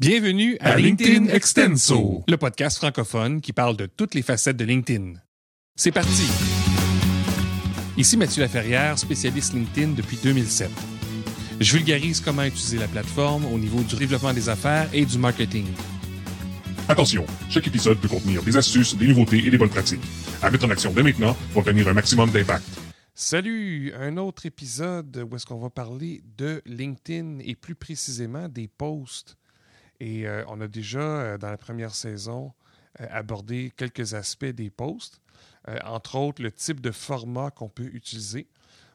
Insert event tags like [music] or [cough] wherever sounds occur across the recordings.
Bienvenue à, À LinkedIn Extenso. le podcast francophone qui parle de toutes les facettes de LinkedIn. C'est parti! Ici Mathieu Laferrière, spécialiste LinkedIn depuis 2007. Je vulgarise comment utiliser la plateforme au niveau du développement des affaires et du marketing. Attention, chaque épisode peut contenir des astuces, des nouveautés et des bonnes pratiques. À mettre en action dès maintenant pour obtenir un maximum d'impact. Salut! Un autre épisode où est-ce qu'on va parler de LinkedIn et plus précisément des posts. Et euh, on a déjà, euh, dans la première saison, euh, abordé quelques aspects des posts, entre autres le type de format qu'on peut utiliser.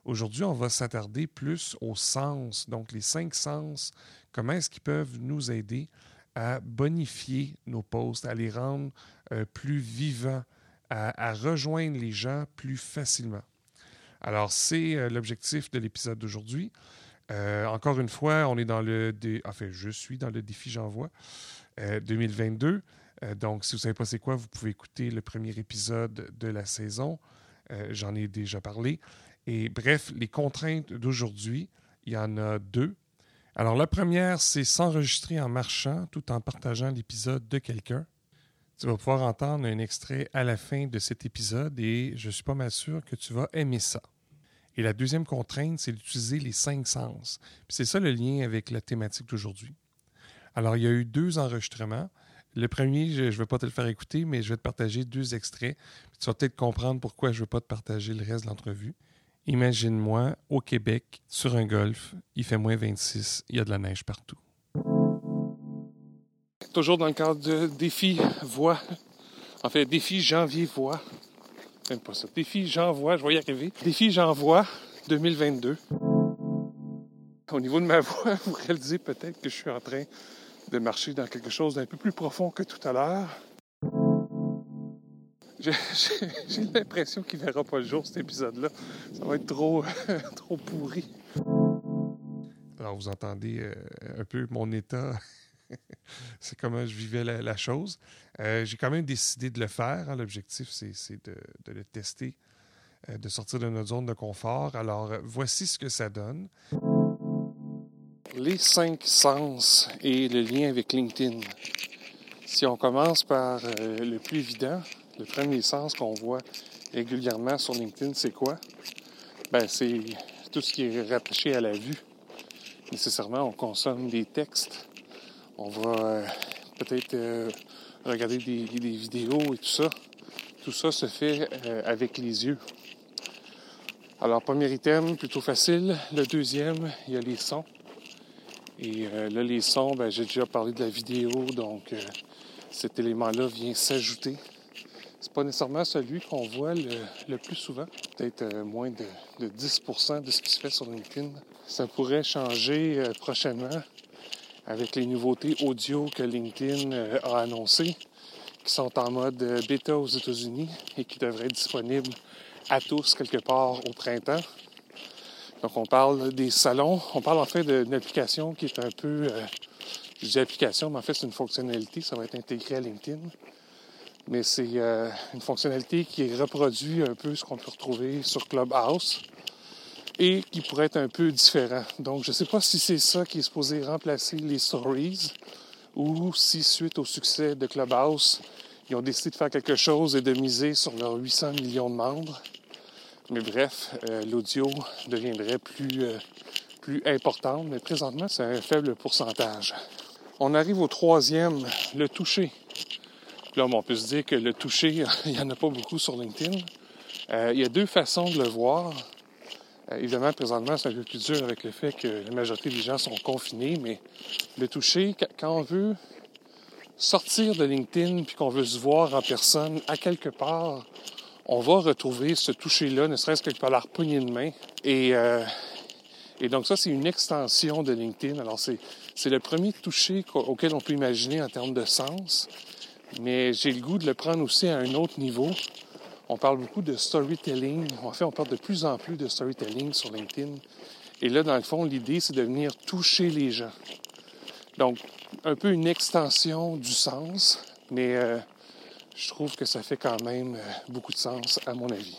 Aujourd'hui, on va s'attarder plus aux sens, donc les cinq sens, comment est-ce qu'ils peuvent nous aider à bonifier nos posts, à les rendre plus vivants, à, rejoindre les gens plus facilement? Alors, c'est l'objectif de l'épisode d'aujourd'hui. Euh, encore une fois, on est dans le... Dé... Enfin, je suis dans le défi J'envoie euh, 2022. Euh, donc, si vous ne savez pas c'est quoi, vous pouvez écouter le premier épisode de la saison. Euh, J'en ai déjà parlé. Et bref, les contraintes d'aujourd'hui, il y en a deux. Alors, la première, c'est s'enregistrer en marchant tout en partageant l'épisode de quelqu'un. Tu vas pouvoir entendre un extrait à la fin de cet épisode et je suis pas mal sûr que tu vas aimer ça. Et la deuxième contrainte, c'est d'utiliser les cinq sens. C'est ça le lien avec la thématique d'aujourd'hui. Alors, il y a eu deux enregistrements. Le premier, je ne vais pas te le faire écouter, mais je vais te partager deux extraits. Tu vas peut-être comprendre pourquoi je ne veux pas te partager le reste de l'entrevue. Imagine-moi au Québec, sur un golf, il fait moins 26, il y a de la neige partout. Toujours dans le cadre de défi voix. En fait, défi janvier voix. Même pas ça. Défi j'envoie, je vais y arriver. Défi j'envoie 2022. Au niveau de ma [laughs] voix, vous réalisez peut-être que je suis en train de marcher dans quelque chose d'un peu plus profond que tout à l'heure. [laughs] J'ai l'impression qu'il ne verra pas le jour, cet épisode-là. Ça va être trop, [laughs] trop pourri. Alors, vous entendez euh, un peu mon état. [laughs] c'est comment je vivais la, chose. Euh, J'ai quand même décidé de le faire. hein. L'objectif, c'est de, le tester, euh, de sortir de notre zone de confort. Alors, euh, voici ce que ça donne. Les cinq sens et le lien avec LinkedIn. Si on commence par le plus évident, le premier sens qu'on voit régulièrement sur LinkedIn, c'est quoi? Ben, c'est tout ce qui est rattaché à la vue. Nécessairement, on consomme des textes. On va euh, peut-être euh, regarder des, vidéos et tout ça. Tout ça se fait euh, avec les yeux. Alors, premier item, plutôt facile. Le deuxième, il y a les sons. Et là, les sons, ben, j'ai déjà parlé de la vidéo, donc cet élément-là vient s'ajouter. C'est pas nécessairement celui qu'on voit le, plus souvent, peut-être moins de, de 10% de ce qui se fait sur LinkedIn. Ça pourrait changer prochainement avec les nouveautés audio que LinkedIn euh, a annoncées, qui sont en mode euh, bêta aux États-Unis et qui devraient être disponibles à tous quelque part au printemps. Donc, on parle des salons. On parle en fait d'une application qui est un peu. euh, je dis application, mais en fait, c'est une fonctionnalité. Ça va être intégré à LinkedIn. Mais c'est euh, une fonctionnalité qui reproduit un peu ce qu'on peut retrouver sur Clubhouse et qui pourrait être un peu différent. Donc, je ne sais pas si c'est ça qui est supposé remplacer les stories ou si, suite au succès de Clubhouse, ils ont décidé de faire quelque chose et de miser sur leurs 800 millions de membres. Mais bref, euh, l'audio deviendrait plus, euh, plus importante, mais présentement, c'est un faible pourcentage. On arrive au troisième, le toucher. Là, on peut se dire que le toucher, [laughs] il n'y en a pas beaucoup sur LinkedIn. Euh, il y a deux façons de le voir. Euh, évidemment, présentement, c'est un peu plus dur avec le fait que la majorité des gens sont confinés, mais le toucher, qu- quand on veut sortir de LinkedIn puis qu'on veut se voir en personne à quelque part, on va retrouver ce toucher-là, ne serait-ce que par la poignée de main. Et, euh, et donc ça, c'est une extension de LinkedIn. Alors c'est, le premier toucher auquel on peut imaginer en termes de sens, mais j'ai le goût de le prendre aussi à un autre niveau. On parle beaucoup de storytelling. En fait, on parle de plus en plus de storytelling sur LinkedIn. Et là, dans le fond, l'idée, c'est de venir toucher les gens. Donc, un peu une extension du sens, mais euh, je trouve que ça fait quand même euh, beaucoup de sens, à mon avis.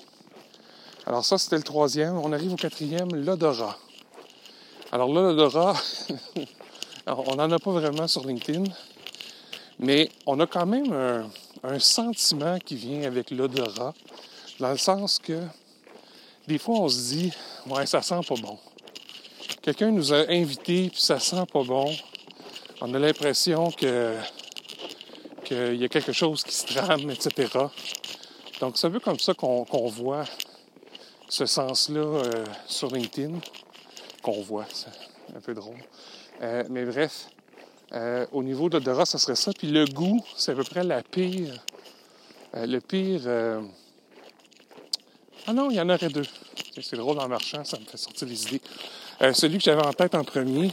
Alors ça, c'était le troisième. On arrive au quatrième, l'odorat. Alors là, l'odorat, [laughs] on n'en a pas vraiment sur LinkedIn, mais on a quand même un, sentiment qui vient avec l'odorat, dans le sens que des fois on se dit, ouais, ça sent pas bon. Quelqu'un nous a invités, puis ça sent pas bon. On a l'impression que qu'il y a quelque chose qui se trame, etc. Donc c'est un peu comme ça qu'on voit ce sens-là euh, sur LinkedIn, qu'on voit, c'est un peu drôle. Euh, mais bref, euh, au niveau de l'odorat, ça serait ça. Puis le goût, c'est à peu près la pire. le pire. Ah non, il y en aurait deux. C'est drôle en marchant, ça me fait sortir les idées. celui que j'avais en tête en premier,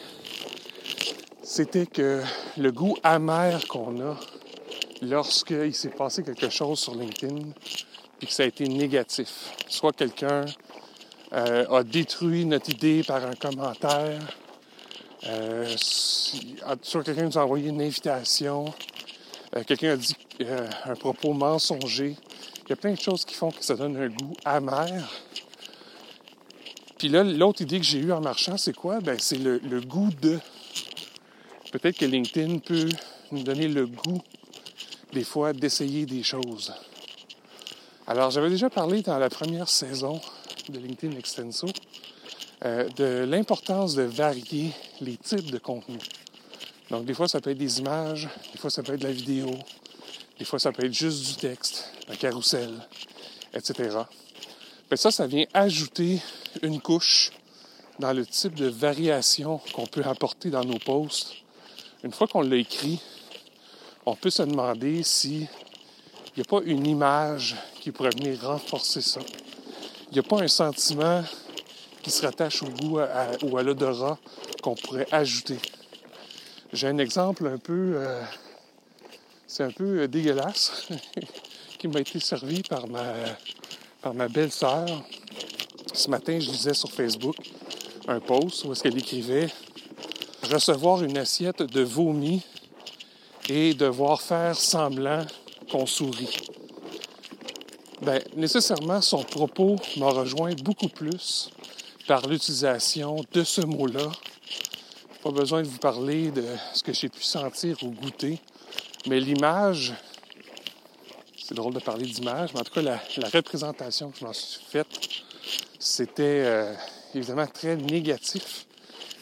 c'était que le goût amer qu'on a lorsqu'il s'est passé quelque chose sur LinkedIn et que ça a été négatif. Soit quelqu'un euh, a détruit notre idée par un commentaire, euh, soit quelqu'un nous a envoyé une invitation, euh, quelqu'un a dit un propos mensonger. Il y a plein de choses qui font que ça donne un goût amer. Puis là, l'autre idée que j'ai eue en marchant, c'est quoi? Ben, c'est le, le goût de. Peut-être que LinkedIn peut nous donner le goût des fois d'essayer des choses. Alors, j'avais déjà parlé dans la première saison de LinkedIn Extenso euh, de l'importance de varier les types de contenu. Donc, des fois, ça peut être des images, des fois, ça peut être de la vidéo, des fois, ça peut être juste du texte, un carrousel, etc. Mais ça, ça vient ajouter une couche dans le type de variation qu'on peut apporter dans nos posts. Une fois qu'on l'a écrit, on peut se demander s'il n'y a pas une image qui pourrait venir renforcer ça. Il n'y a pas un sentiment qui se rattache au goût ou à l'odorat qu'on pourrait ajouter. J'ai un exemple un peu... Euh, c'est un peu euh, dégueulasse [laughs] qui m'a été servi par ma, par ma belle-sœur. Ce matin, je lisais sur Facebook un post où est-ce qu'elle écrivait recevoir une assiette de vomi et devoir faire semblant qu'on sourit. Bien, nécessairement, son propos m'a rejoint beaucoup plus par l'utilisation de ce mot-là. Pas besoin de vous parler de ce que j'ai pu sentir ou goûter, mais l'image, c'est drôle de parler d'image, mais en tout cas, la, représentation que je m'en suis faite, c'était euh, évidemment très négatif.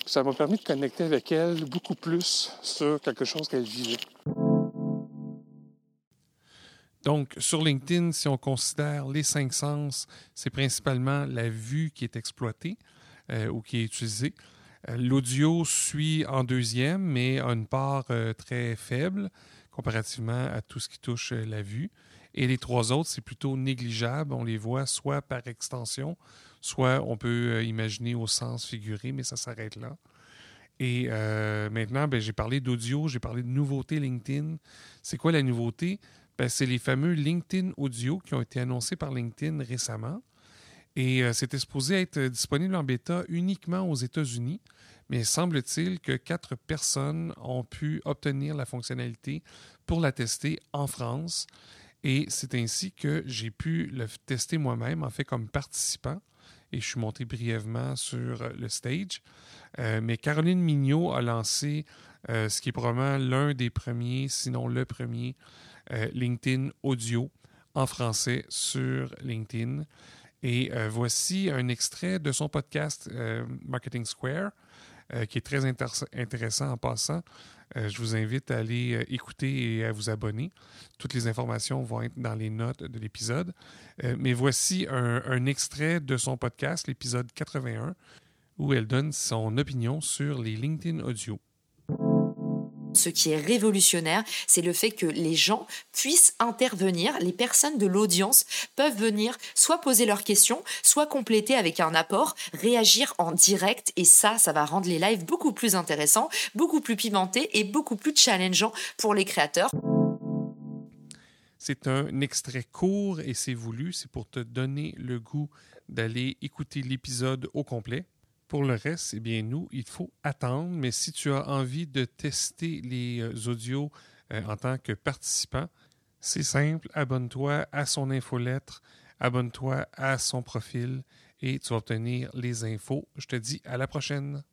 Ça m'a permis de connecter avec elle beaucoup plus sur quelque chose qu'elle vivait. Donc, sur LinkedIn, si on considère les cinq sens, c'est principalement la vue qui est exploitée euh, ou qui est utilisée. Euh, l'audio suit en deuxième, mais a une part euh, très faible comparativement à tout ce qui touche la vue. Et les trois autres, c'est plutôt négligeable. On les voit soit par extension, soit on peut imaginer au sens figuré, mais ça s'arrête là. Et maintenant, ben, j'ai parlé d'audio, j'ai parlé de nouveauté LinkedIn. C'est quoi la nouveauté? Ben, c'est les fameux LinkedIn Audio qui ont été annoncés par LinkedIn récemment. Et euh, c'était supposé être disponible en bêta uniquement aux États-Unis, mais semble-t-il que quatre personnes ont pu obtenir la fonctionnalité pour la tester en France. Et c'est ainsi que j'ai pu le tester moi-même, en fait, comme participant. Et je suis monté brièvement sur le stage. Euh, mais Caroline Mignot a lancé euh, ce qui est probablement l'un des premiers, sinon le premier, euh, LinkedIn Audio en français sur LinkedIn. Et euh, voici un extrait de son podcast Marketing Square, qui est très intéressant en passant. je vous invite à aller écouter et à vous abonner. Toutes les informations vont être dans les notes de l'épisode. mais voici un, extrait de son podcast, l'épisode 81, où elle donne son opinion sur les LinkedIn Audio ce qui est révolutionnaire, c'est le fait que les gens puissent intervenir, les personnes de l'audience peuvent venir soit poser leurs questions, soit compléter avec un apport, réagir en direct et ça, ça va rendre les lives beaucoup plus intéressants, beaucoup plus pimentés et beaucoup plus challengeants pour les créateurs. C'est un extrait court et c'est voulu, c'est pour te donner le goût d'aller écouter l'épisode au complet. Pour le reste, eh bien, nous, il faut attendre. Mais si tu as envie de tester les euh, audios euh, en tant que participant, c'est simple. Abonne-toi à son infolettre, abonne-toi à son profil et tu vas obtenir les infos. Je te dis à la prochaine.